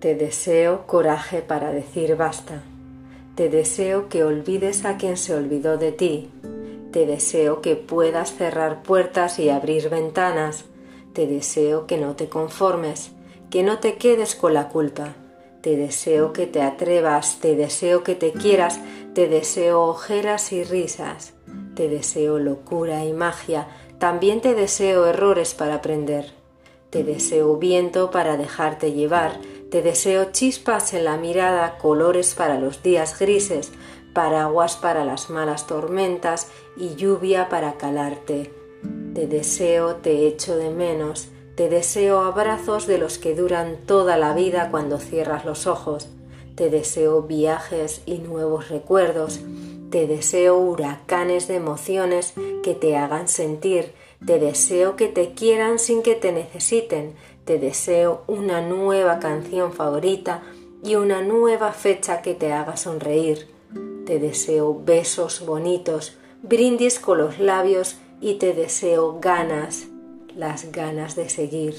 Te deseo coraje para decir basta. Te deseo que olvides a quien se olvidó de ti. Te deseo que puedas cerrar puertas y abrir ventanas. Te deseo que no te conformes, que no te quedes con la culpa. Te deseo que te atrevas, te deseo que te quieras, te deseo ojeras y risas. Te deseo locura y magia, también te deseo errores para aprender. Te deseo viento para dejarte llevar, te deseo chispas en la mirada, colores para los días grises, paraguas para las malas tormentas y lluvia para calarte. Te deseo, te echo de menos, te deseo abrazos de los que duran toda la vida cuando cierras los ojos. Te deseo viajes y nuevos recuerdos. Te deseo huracanes de emociones que te hagan sentir. Te deseo que te quieran sin que te necesiten. Te deseo una nueva canción favorita y una nueva fecha que te haga sonreír. Te deseo besos bonitos, brindis con los labios y te deseo ganas, las ganas de seguir.